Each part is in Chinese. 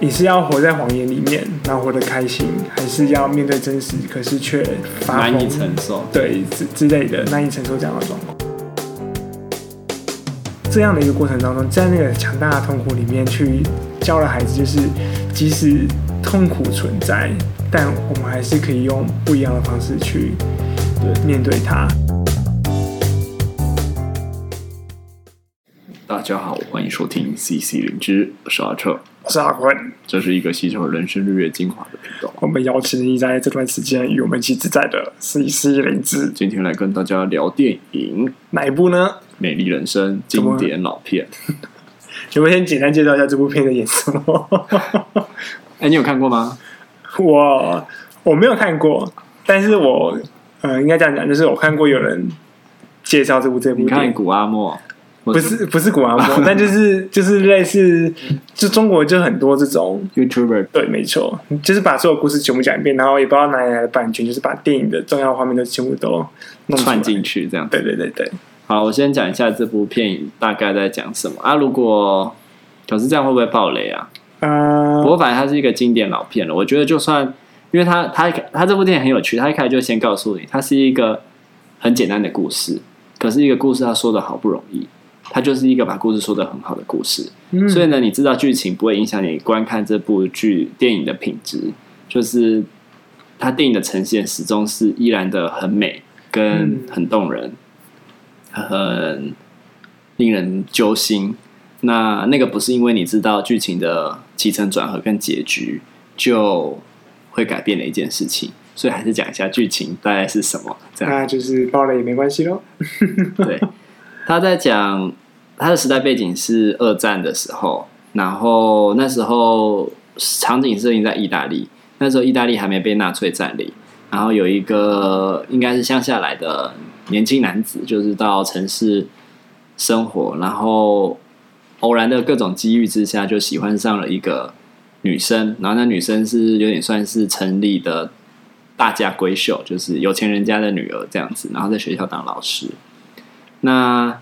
你是要活在谎言里面，然后活得开心，还是要面对真实，可是却难以承受，对之之类的难以承受这样的状况。这样的一个过程当中，在那个强大的痛苦里面去教了孩子，就是即使痛苦存在，但我们还是可以用不一样的方式去面对它。大家好，欢迎收听 CC 灵芝，我是阿彻，我是阿坤，这是一个吸收人生日月精华的频道。我们邀请你在这段时间与我们一起自在的 CC 灵芝，今天来跟大家聊电影，哪一部呢？《美丽人生》经典老片。请问 先简单介绍一下这部片的演出。哎，你有看过吗？我我没有看过，但是我呃，应该这样讲，就是我看过有人介绍这部这部。你看古阿莫。不是不是古阿莫，但就是就是类似，就中国就很多这种 YouTuber，对，没错，就是把所有故事全部讲一遍，然后也不知道哪里来的版权，就是把电影的重要画面都全部都串进去，这样。对对对对。好，我先讲一下这部片大概在讲什么啊？如果可是这样会不会爆雷啊？啊，不过反正它是一个经典老片了。我觉得就算，因为它它它这部电影很有趣，它一开始就先告诉你，它是一个很简单的故事，可是一个故事它说的好不容易。它就是一个把故事说得很好的故事，嗯、所以呢，你知道剧情不会影响你观看这部剧电影的品质，就是它电影的呈现始终是依然的很美，跟很动人，嗯、很令人揪心。那那个不是因为你知道剧情的起承转合跟结局就会改变的一件事情，所以还是讲一下剧情大概是什么。这样，那就是爆了也没关系喽。对。他在讲他的时代背景是二战的时候，然后那时候场景设定在意大利，那时候意大利还没被纳粹占领，然后有一个应该是乡下来的年轻男子，就是到城市生活，然后偶然的各种机遇之下，就喜欢上了一个女生，然后那女生是有点算是城里的大家闺秀，就是有钱人家的女儿这样子，然后在学校当老师。那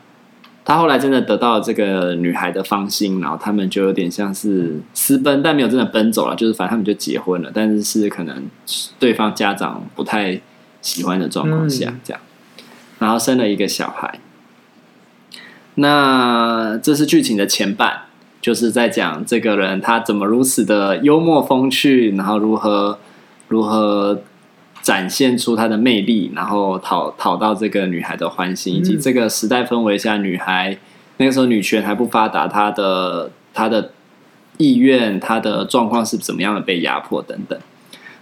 他后来真的得到了这个女孩的芳心，然后他们就有点像是私奔，但没有真的奔走了，就是反正他们就结婚了，但是是可能对方家长不太喜欢的状况下，这样，然后生了一个小孩。那这是剧情的前半，就是在讲这个人他怎么如此的幽默风趣，然后如何如何。展现出他的魅力，然后讨讨到这个女孩的欢心，以及这个时代氛围下，女孩那个时候女权还不发达，她的她的意愿、她的状况是怎么样的被压迫等等。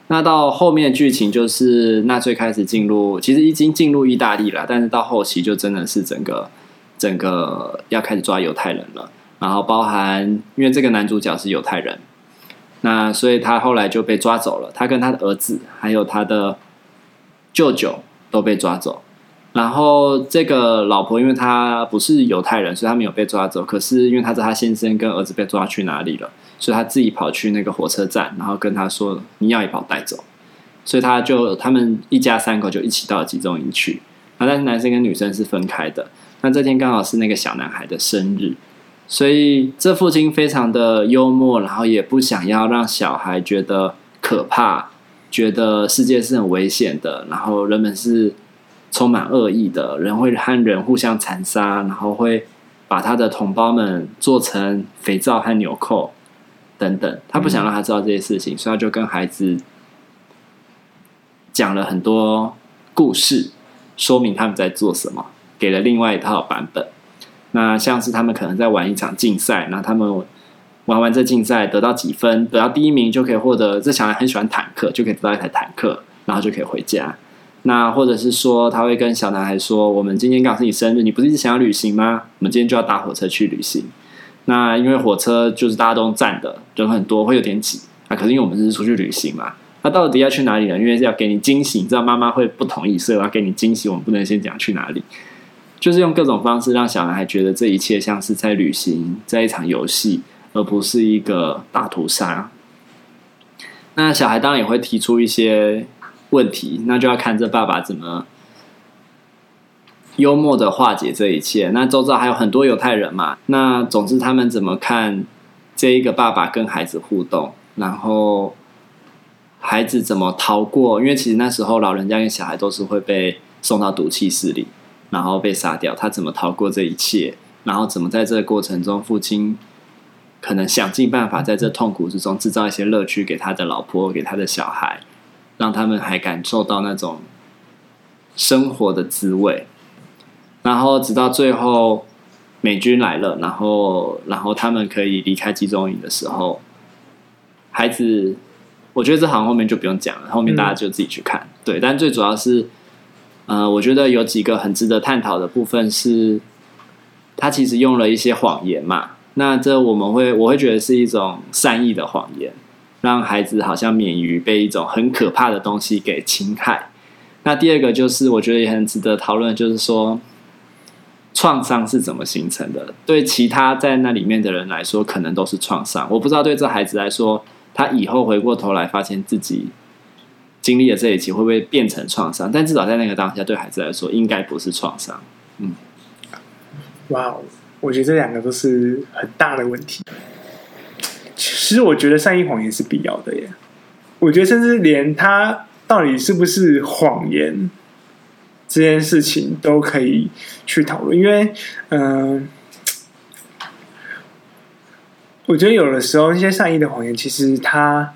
那到后面剧情就是纳粹开始进入，其实已经进入意大利了，但是到后期就真的是整个整个要开始抓犹太人了，然后包含因为这个男主角是犹太人。那所以他后来就被抓走了，他跟他的儿子还有他的舅舅都被抓走。然后这个老婆，因为她不是犹太人，所以她没有被抓走。可是因为她知道她先生跟儿子被抓去哪里了，所以她自己跑去那个火车站，然后跟他说：“你要也把我带走。”所以他就他们一家三口就一起到了集中营去。那但是男生跟女生是分开的。那这天刚好是那个小男孩的生日。所以，这父亲非常的幽默，然后也不想要让小孩觉得可怕，觉得世界是很危险的，然后人们是充满恶意的，人会和人互相残杀，然后会把他的同胞们做成肥皂和纽扣等等。他不想让他知道这些事情，所以他就跟孩子讲了很多故事，说明他们在做什么，给了另外一套版本。那像是他们可能在玩一场竞赛，那他们玩完这竞赛得到几分，得到第一名就可以获得。这小孩很喜欢坦克，就可以得到一台坦克，然后就可以回家。那或者是说，他会跟小男孩说：“我们今天刚好是你生日，你不是一直想要旅行吗？我们今天就要搭火车去旅行。”那因为火车就是大家都站的，人很多，会有点挤。啊，可是因为我们是出去旅行嘛，那到底要去哪里呢？因为要给你惊喜，你知道妈妈会不同意，所以我要给你惊喜，我们不能先讲去哪里。就是用各种方式让小男孩觉得这一切像是在旅行，在一场游戏，而不是一个大屠杀。那小孩当然也会提出一些问题，那就要看这爸爸怎么幽默的化解这一切。那周遭还有很多犹太人嘛，那总之他们怎么看这一个爸爸跟孩子互动，然后孩子怎么逃过？因为其实那时候老人家跟小孩都是会被送到毒气室里，然后被杀掉。他怎么逃过这一切？然后怎么在这个过程中，父亲可能想尽办法在这痛苦之中制造一些乐趣给他的老婆，给他的小孩，让他们还感受到那种生活的滋味。然后直到最后。美军来了，然后，然后他们可以离开集中营的时候，孩子，我觉得这好像后面就不用讲了，后面大家就自己去看。对，但最主要是，呃，我觉得有几个很值得探讨的部分是，他其实用了一些谎言嘛。那这我们会，我会觉得是一种善意的谎言，让孩子好像免于被一种很可怕的东西给侵害。那第二个就是，我觉得也很值得讨论，就是说。创伤是怎么形成的？对其他在那里面的人来说，可能都是创伤。我不知道对这孩子来说，他以后回过头来发现自己经历了这一期，会不会变成创伤？但至少在那个当下，对孩子来说，应该不是创伤。嗯，哇，我觉得这两个都是很大的问题。其实，我觉得善意谎言是必要的耶。我觉得，甚至连他到底是不是谎言。这件事情都可以去讨论，因为，嗯、我觉得有的时候一些善意的谎言，其实它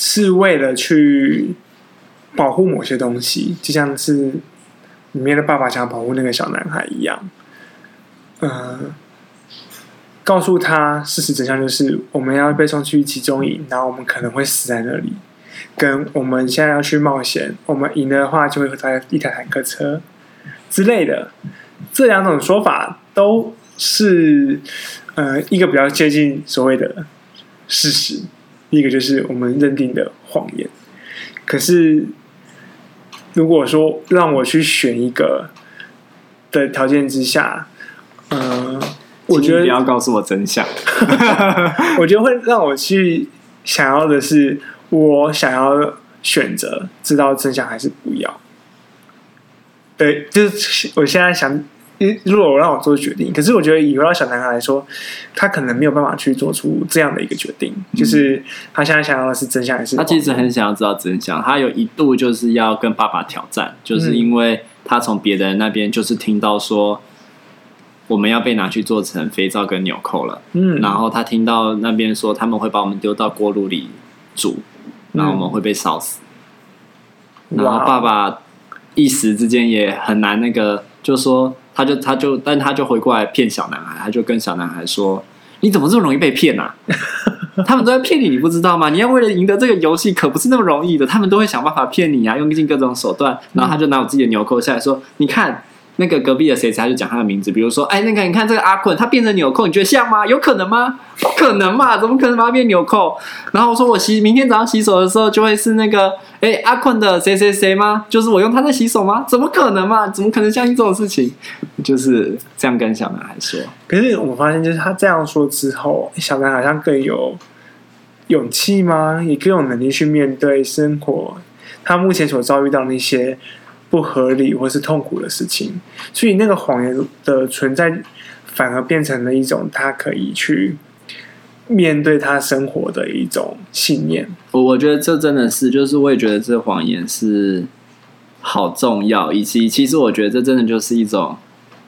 是为了去保护某些东西，就像是里面的爸爸想保护那个小男孩一样，嗯、告诉他事实真相就是我们要被送去集中营，然后我们可能会死在那里。跟我们现在要去冒险，我们赢的话就会带一台坦克车之类的，这两种说法都是呃一个比较接近所谓的事实，一个就是我们认定的谎言。可是如果说让我去选一个的条件之下，呃，我觉得你要告诉我真相 我觉得会让我去想要的是。我想要选择知道真相还是不要？对，就是我现在想，如果我让我做决定，可是我觉得以后要小男孩来说，他可能没有办法去做出这样的一个决定。嗯、就是他现在想要的是真相还是？他其实很想要知道真相。他有一度就是要跟爸爸挑战，就是因为他从别人那边就是听到说我们要被拿去做成肥皂跟纽扣了。嗯，然后他听到那边说他们会把我们丢到锅炉里煮。然后我们会被烧死，然后爸爸一时之间也很难那个，就说他就他就，但他就回过来骗小男孩，他就跟小男孩说：“你怎么这么容易被骗啊？他们都在骗你，你不知道吗？你要为了赢得这个游戏，可不是那么容易的。他们都会想办法骗你啊，用尽各种手段。”然后他就拿我自己的纽扣下来说：“你看。”那个隔壁的谁，他就讲他的名字，比如说，哎，那个你看这个阿坤，他变成纽扣，你觉得像吗？有可能吗？不可能嘛，怎么可能把他变纽扣？然后我说我洗，明天早上洗手的时候就会是那个，哎，阿坤的谁谁谁吗？就是我用他在洗手吗？怎么可能嘛？怎么可能相信这种事情？就是这样跟小男孩说。可是我发现，就是他这样说之后，小男孩好像更有勇气吗？也更有能力去面对生活，他目前所遭遇到那些。不合理或是痛苦的事情，所以那个谎言的存在，反而变成了一种他可以去面对他生活的一种信念。我我觉得这真的是，就是我也觉得这谎言是好重要，以及其实我觉得这真的就是一种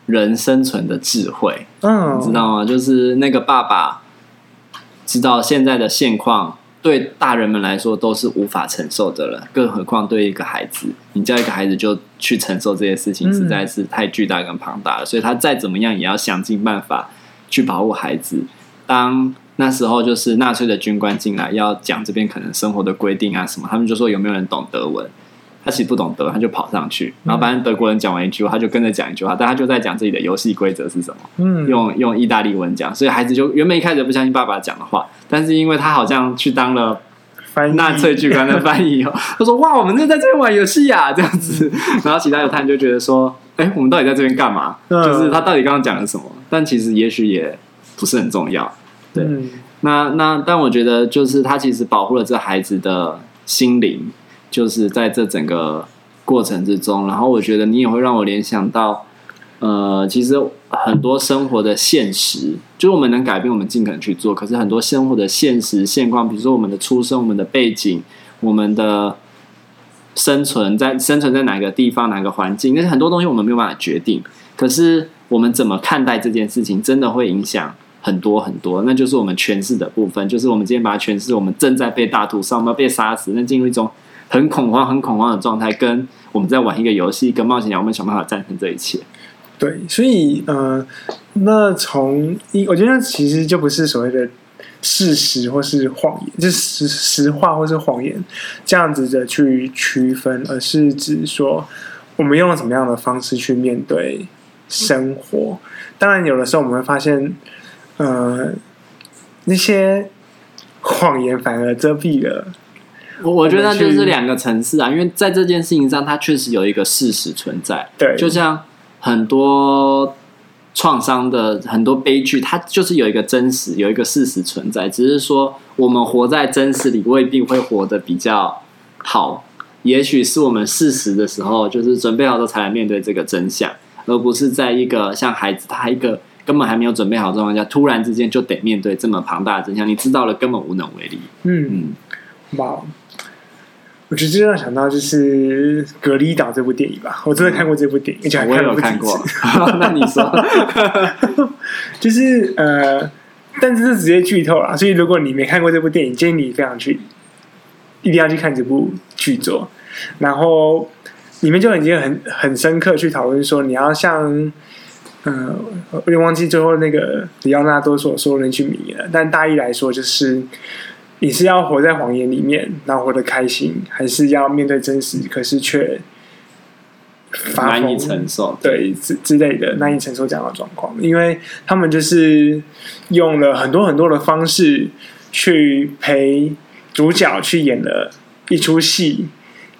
人生存的智慧。嗯，你知道吗？就是那个爸爸知道现在的现况。对大人们来说都是无法承受的了，更何况对一个孩子，你叫一个孩子就去承受这些事情，实在是太巨大跟庞大了。所以他再怎么样也要想尽办法去保护孩子。当那时候就是纳粹的军官进来要讲这边可能生活的规定啊什么，他们就说有没有人懂德文？他其实不懂德，他就跑上去，然后反正德国人讲完一句话，他就跟着讲一句话，但他就在讲自己的游戏规则是什么，嗯，用用意大利文讲，所以孩子就原本一开始不相信爸爸讲的话，但是因为他好像去当了纳粹军官的翻译哦，他说哇，我们就在这边玩游戏呀，这样子，然后其他犹太人就觉得说，哎，我们到底在这边干嘛？就是他到底刚刚讲了什么？但其实也许也不是很重要，对，那那但我觉得就是他其实保护了这孩子的心灵。就是在这整个过程之中，然后我觉得你也会让我联想到，呃，其实很多生活的现实，就是我们能改变，我们尽可能去做。可是很多生活的现实现况，比如说我们的出生、我们的背景、我们的生存在生存在哪个地方、哪个环境，那很多东西我们没有办法决定。可是我们怎么看待这件事情，真的会影响很多很多。那就是我们诠释的部分，就是我们今天把它诠释，我们正在被大屠杀，我们要被杀死，那进入一种很恐慌、很恐慌的状态，跟我们在玩一个游戏，跟冒险家，我们想办法战胜这一切。对，所以呃，那从一，我觉得其实就不是所谓的事实或是谎言，就是实实话或是谎言这样子的去区分，而是指说我们用了什么样的方式去面对生活。当然，有的时候我们会发现，呃，那些谎言反而遮蔽了。我我觉得那就是两个层次啊，因为在这件事情上，它确实有一个事实存在。对，就像。很多创伤的很多悲剧，它就是有一个真实，有一个事实存在。只是说，我们活在真实里，未必会活得比较好。也许是我们事实的时候，就是准备好了才来面对这个真相，而不是在一个像孩子他一个根本还没有准备好的状况下，突然之间就得面对这么庞大的真相。你知道了，根本无能为力。嗯嗯，哇。我觉得这让想到就是《隔离岛》这部电影吧，我真的看过这部电影，而且还看了不止一次。我有看过。那你说，就是呃，但是是直接剧透了，所以如果你没看过这部电影，建议你非常去一定要去看这部剧作。然后里面就已经很很深刻去讨论说，你要像呃，我有点忘记最后那个里奥纳多所说的那句名言了，但大意来说就是。你是要活在谎言里面，然后活得开心，还是要面对真实，可是却难以承受？对之之类的难以承受这样的状况，因为他们就是用了很多很多的方式去陪主角去演了一出戏，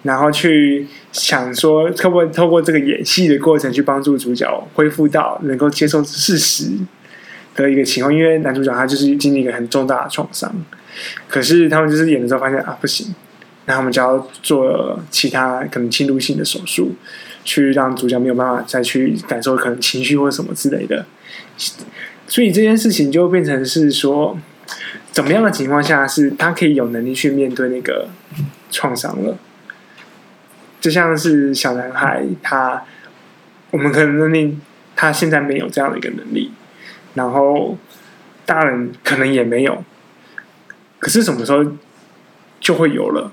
然后去想说，透过透过这个演戏的过程，去帮助主角恢复到能够接受事实的一个情况。因为男主角他就是经历一个很重大的创伤。可是他们就是演的时候发现啊不行，那他们就要做其他可能侵入性的手术，去让主角没有办法再去感受可能情绪或什么之类的。所以这件事情就变成是说，怎么样的情况下是他可以有能力去面对那个创伤了？就像是小男孩他，我们可能认定他现在没有这样的一个能力，然后大人可能也没有。可是什么时候就会有了？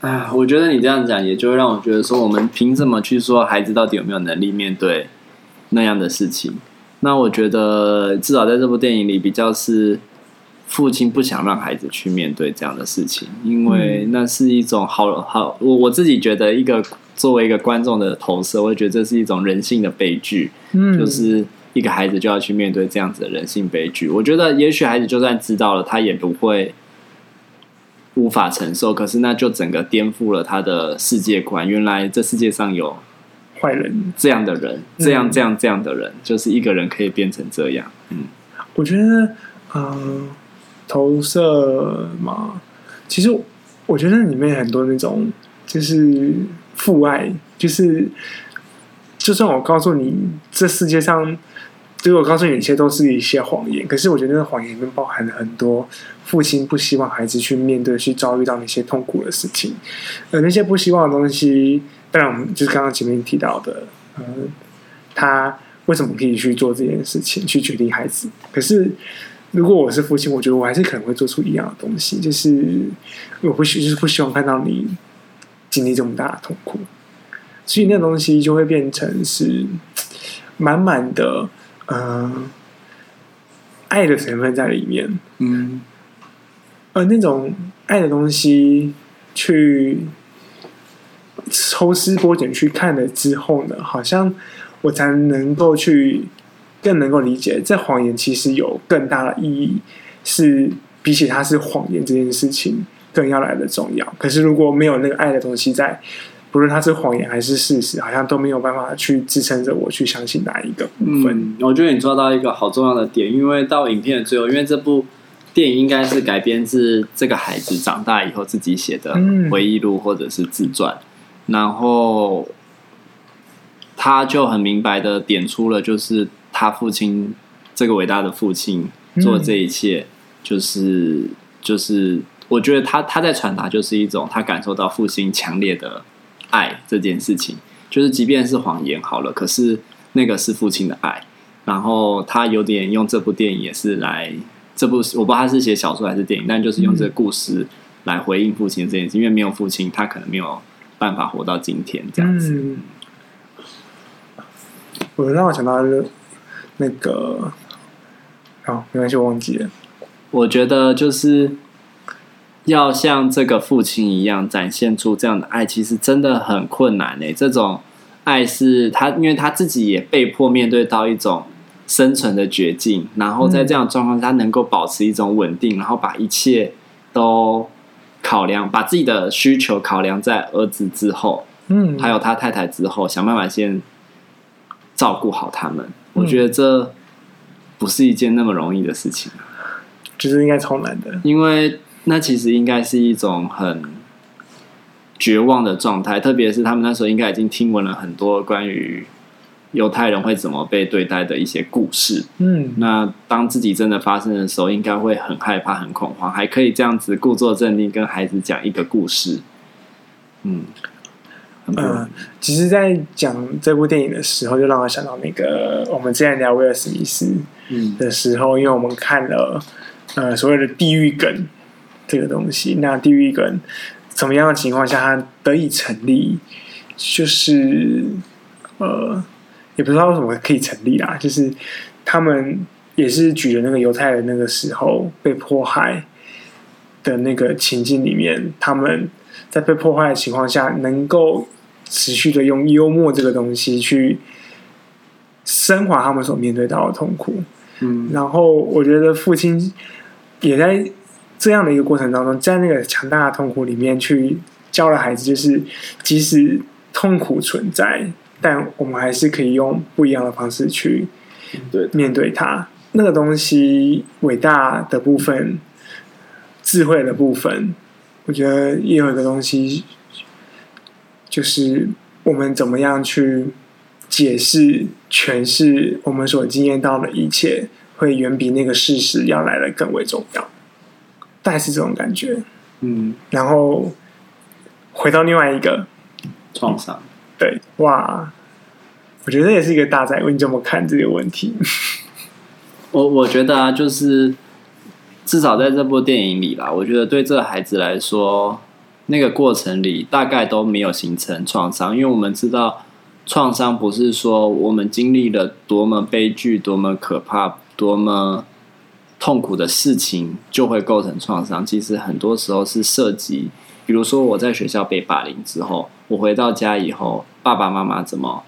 啊，我觉得你这样讲，也就会让我觉得说，我们凭什么去说孩子到底有没有能力面对那样的事情？那我觉得至少在这部电影里，比较是父亲不想让孩子去面对这样的事情，因为那是一种好好，我我自己觉得一个作为一个观众的投射，我会觉得这是一种人性的悲剧，嗯，就是。一个孩子就要去面对这样子的人性悲剧，我觉得也许孩子就算知道了，他也不会无法承受。可是那就整个颠覆了他的世界观。原来这世界上有坏人这样的人，这样这样这样的人，就是一个人可以变成这样。嗯，我觉得，嗯，投射嘛，其实我觉得里面很多那种就是父爱，就是就算我告诉你，这世界上。就是我告诉你，一切都是一些谎言。可是我觉得那个谎言里面包含了很多父亲不希望孩子去面对、去遭遇到那些痛苦的事情。而那些不希望的东西，当然我们就是刚刚前面提到的，嗯，他为什么可以去做这件事情，去决定孩子？可是如果我是父亲，我觉得我还是可能会做出一样的东西，就是我不希，就是不希望看到你经历这么大的痛苦。所以那东西就会变成是满满的。嗯，爱的成分在里面。嗯，而那种爱的东西，去抽丝剥茧去看了之后呢，好像我才能够去更能够理解，这谎言其实有更大的意义，是比起它是谎言这件事情更要来的重要。可是如果没有那个爱的东西在。不论它是谎言还是事实，好像都没有办法去支撑着我去相信哪一个部分。嗯，我觉得你抓到一个好重要的点，因为到影片的最后，因为这部电影应该是改编自这个孩子长大以后自己写的回忆录或者是自传，嗯、然后他就很明白的点出了，就是他父亲这个伟大的父亲做这一切，就是就是我觉得他他在传达就是一种他感受到父亲强烈的爱这件事情，就是即便是谎言好了，可是那个是父亲的爱。然后他有点用这部电影也是来这部我不知道他是写小说还是电影，但就是用这个故事来回应父亲这件事，因为没有父亲，他可能没有办法活到今天这样子。嗯、我让我想到那个，好，没关系，我忘记了。我觉得就是要像这个父亲一样展现出这样的爱，其实真的很困难诶。这种爱是他，因为他自己也被迫面对到一种。生存的绝境，然后在这样的状况下，他能够保持一种稳定，然后把一切都考量，把自己的需求考量在儿子之后，嗯，还有他太太之后，想办法先照顾好他们。我觉得这不是一件那么容易的事情，就是应该超难的，因为那其实应该是一种很绝望的状态，特别是他们那时候应该已经听闻了很多关于。犹太人会怎么被对待的一些故事，嗯，那当自己真的发生的时候，应该会很害怕、很恐慌，还可以这样子故作镇定跟孩子讲一个故事，嗯，嗯、呃，其实，在讲这部电影的时候，就让我想到那个我们之前聊威尔史密斯的时候，嗯、因为我们看了呃所谓的地狱梗这个东西，那地狱梗怎么样的情况下它得以成立，就是呃。也不知道为什么可以成立啦，就是他们也是举了那个犹太人那个时候被迫害的那个情境里面，他们在被迫害的情况下，能够持续的用幽默这个东西去升华他们所面对到的痛苦。嗯，然后我觉得父亲也在这样的一个过程当中，在那个强大的痛苦里面去教了孩子，就是即使痛苦存在。但我们还是可以用不一样的方式去对面对它。那个东西伟大的部分、智慧的部分，我觉得也有一个东西，就是我们怎么样去解释、诠释我们所经验到的一切，会远比那个事实要来的更为重要。大概是这种感觉。嗯，然后回到另外一个创伤。对，哇，我觉得也是一个大哉问。你怎么看这个问题？我我觉得啊，就是至少在这部电影里啦，我觉得对这个孩子来说，那个过程里大概都没有形成创伤，因为我们知道创伤不是说我们经历了多么悲剧、多么可怕、多么痛苦的事情就会构成创伤。其实很多时候是涉及，比如说我在学校被霸凌之后，我回到家以后。爸爸妈妈怎么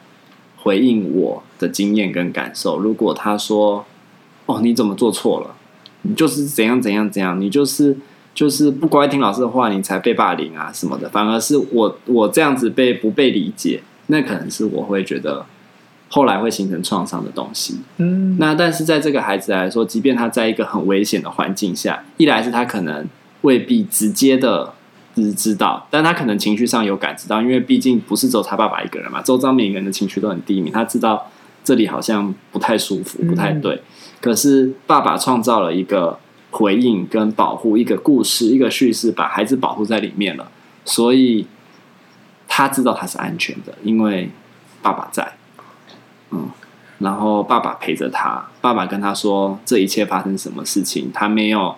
回应我的经验跟感受？如果他说：“哦，你怎么做错了？你就是怎样怎样怎样，你就是就是不乖听老师的话，你才被霸凌啊什么的。”反而是我我这样子被不被理解，那可能是我会觉得后来会形成创伤的东西。嗯，那但是在这个孩子来说，即便他在一个很危险的环境下，一来是他可能未必直接的。知知道，但他可能情绪上有感知到，因为毕竟不是只有他爸爸一个人嘛，周遭每个人的情绪都很低迷。他知道这里好像不太舒服，不太对。嗯、可是爸爸创造了一个回应跟保护，一个故事，一个叙事，把孩子保护在里面了，所以他知道他是安全的，因为爸爸在。嗯，然后爸爸陪着他，爸爸跟他说这一切发生什么事情，他没有。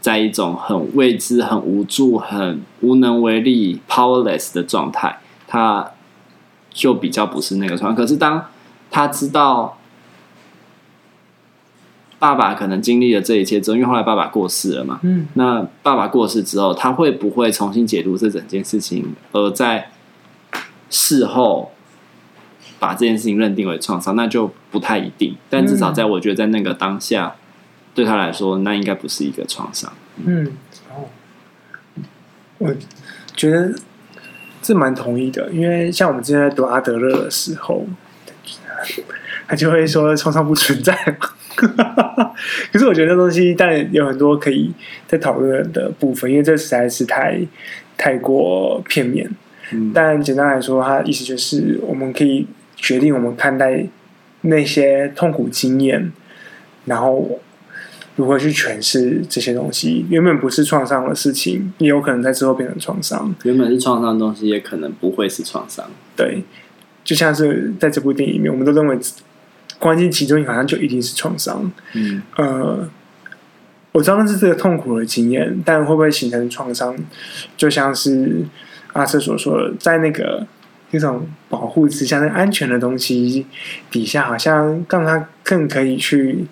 在一种很未知、很无助、很无能为力 （powerless） 的状态，他就比较不是那个状态。可是当他知道爸爸可能经历了这一切之后，因为后来爸爸过世了嘛，嗯，那爸爸过世之后，他会不会重新解读这整件事情，而在事后把这件事情认定为创伤，那就不太一定。但至少在我觉得，在那个当下。对他来说，那应该不是一个创伤。嗯，哦，我觉得这蛮同意的，因为像我们之前在读阿德勒的时候，他就会说创伤不存在嘛。可是我觉得这东西，但有很多可以在讨论的部分，因为这实在是太太过片面。嗯，但简单来说，他的意思就是，我们可以决定我们看待那些痛苦经验，然后如何去诠释这些东西。原本不是创伤的事情，也有可能在之后变成创伤。原本是创伤的东西，也可能不会是创伤。对，就像是在这部电影里面，我们都认为关键其中好像就一定是创伤。嗯，呃。我知道那是这个痛苦的经验，但会不会形成创伤？就像是阿瑟所说的，在那个一种保护之下，那安全的东西底下，好像让他更可以去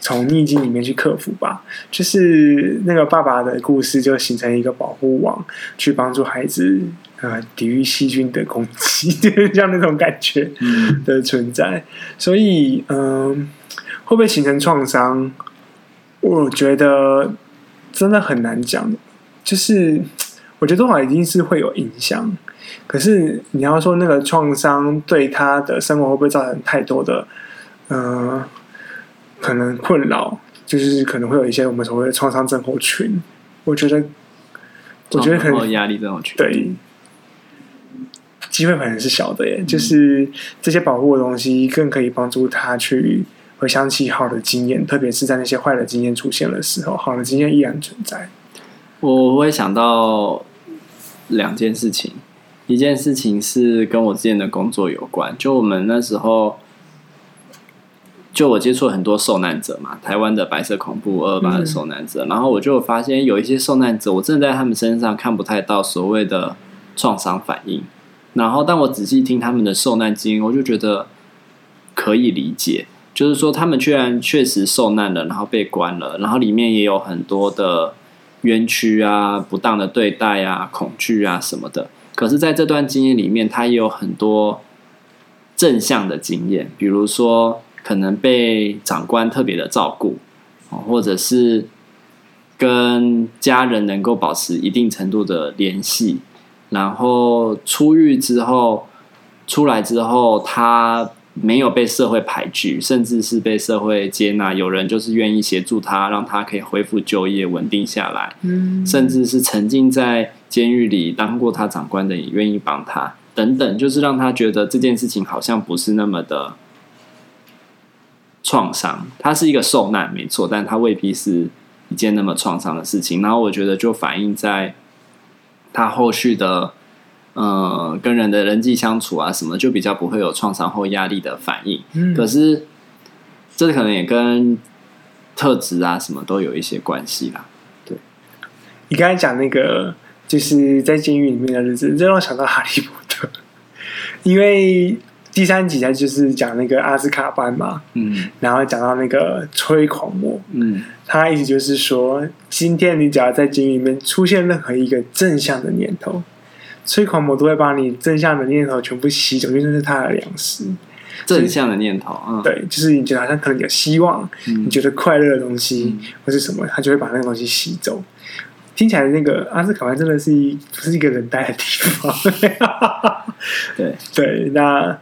从逆境里面去克服吧。就是那个爸爸的故事，就形成一个保护网，去帮助孩子呃抵御细菌的攻击，就是像那种感觉的存在。所以，嗯、呃，会不会形成创伤？我觉得真的很难讲，就是我觉得多少一定是会有影响，可是你要说那个创伤对他的生活会不会造成太多的呃可能困扰，就是可能会有一些我们所谓的创伤症候群。我觉得，我觉得可能压力症候群对机会可能是小的耶，就是这些保护的东西更可以帮助他去。回想起好的经验，特别是在那些坏的经验出现的时候，好的经验依然存在。我会想到两件事情，一件事情是跟我之前的工作有关。就我们那时候，就我接触很多受难者嘛，台湾的白色恐怖二二八的受难者，嗯、然后我就发现有一些受难者，我真的在他们身上看不太到所谓的创伤反应。然后，但我仔细听他们的受难经验，我就觉得可以理解。就是说，他们居然确实受难了，然后被关了，然后里面也有很多的冤屈啊、不当的对待啊、恐惧啊什么的。可是，在这段经验里面，他也有很多正向的经验，比如说可能被长官特别的照顾，或者是跟家人能够保持一定程度的联系，然后出狱之后，出来之后他。没有被社会排拒，甚至是被社会接纳。有人就是愿意协助他，让他可以恢复就业，稳定下来。嗯，甚至是沉浸在监狱里当过他长官的，也愿意帮他。等等，就是让他觉得这件事情好像不是那么的创伤。他是一个受难，没错，但他未必是一件那么创伤的事情。然后我觉得，就反映在他后续的。呃，跟人的人际相处啊，什么就比较不会有创伤后压力的反应。嗯，可是这可能也跟特质啊什么都有一些关系啦。对，你刚才讲那个就是在监狱里面的日子，这让我想到哈利波特，因为第三集它就是讲那个阿斯卡班嘛，嗯，然后讲到那个催狂魔，嗯，他意思就是说，今天你只要在监狱里面出现任何一个正向的念头。催狂魔都会把你正向的念头全部吸走，因为这是他的粮食。正向的念头，嗯，对，就是你觉得好像可能有希望，嗯、你觉得快乐的东西、嗯、或是什么，他就会把那个东西吸走。听起来那个阿斯卡班真的是一不是一个人待的地方。对对，那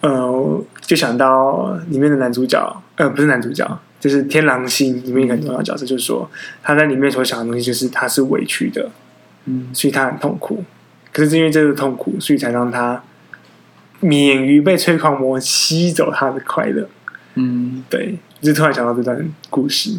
呃，就想到里面的男主角，呃，不是男主角，就是天狼星里面一个很重要的角色，就是说他在里面所想的东西，就是他是委屈的，嗯，所以他很痛苦。可是因为这个痛苦，所以才让他免于被催狂魔吸走他的快乐。嗯，对，就突然想到这段故事。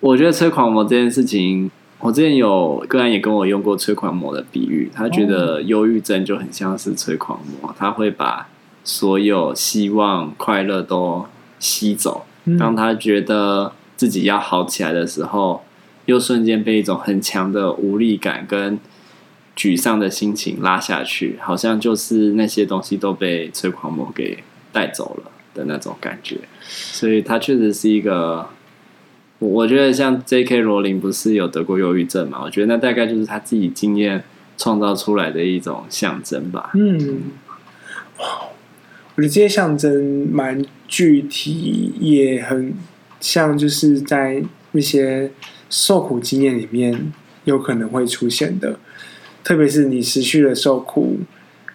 我觉得催狂魔这件事情，我之前有个人也跟我用过催狂魔的比喻，他觉得忧郁症就很像是催狂魔，他会把所有希望、快乐都吸走。当他觉得自己要好起来的时候，又瞬间被一种很强的无力感跟。沮丧的心情拉下去，好像就是那些东西都被催狂魔给带走了的那种感觉，所以他确实是一个，我觉得像 J.K. 罗琳不是有得过忧郁症嘛？我觉得那大概就是他自己经验创造出来的一种象征吧。嗯，我觉得这些象征蛮具体，也很像就是在那些受苦经验里面有可能会出现的。特别是你持续的受苦，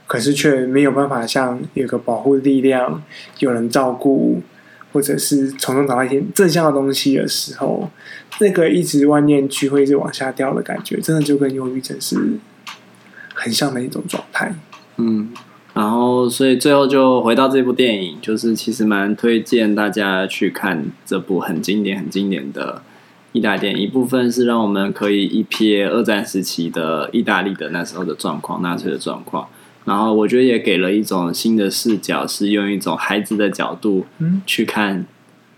可是却没有办法像有个保护力量、有人照顾，或者是从中找到一些正向的东西的时候，那个一直万念俱灰、一直往下掉的感觉，真的就跟忧郁症是很像的一种状态。嗯，然后，所以最后就回到这部电影，就是其实蛮推荐大家去看这部很经典、很经典的意大利电影。一部分是让我们可以一瞥二战时期的意大利的那时候的状况、纳粹的状况。然后，我觉得也给了一种新的视角，是用一种孩子的角度去看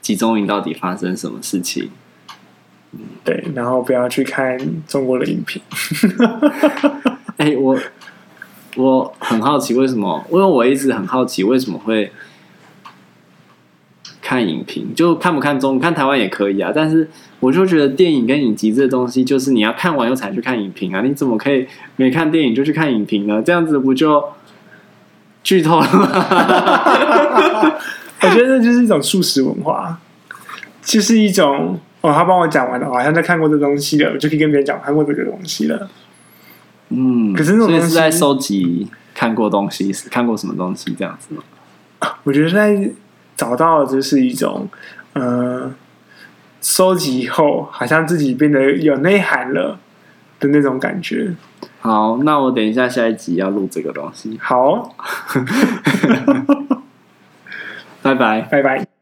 集中营到底发生什么事情。对，然后不要去看中国的影评。哎，我。我很好奇为什么，因为我一直很好奇为什么会看影评，就看不看中，看台湾也可以啊。但是我就觉得电影跟影集这东西，就是你要看完又才去看影评啊。你怎么可以没看电影就去看影评呢？这样子不就剧透了吗？我觉得这就是一种素食文化，就是一种哦，他帮我讲完了，好像在看过这东西了，我就可以跟别人讲看过这个东西了。嗯，可是那种东西是在收集看过东西，看过什么东西这样子吗？我觉得在找到的就是一种，呃，收集以后好像自己变得有内涵了的那种感觉。好，那我等一下下一集要录这个东西。好，拜拜，拜拜。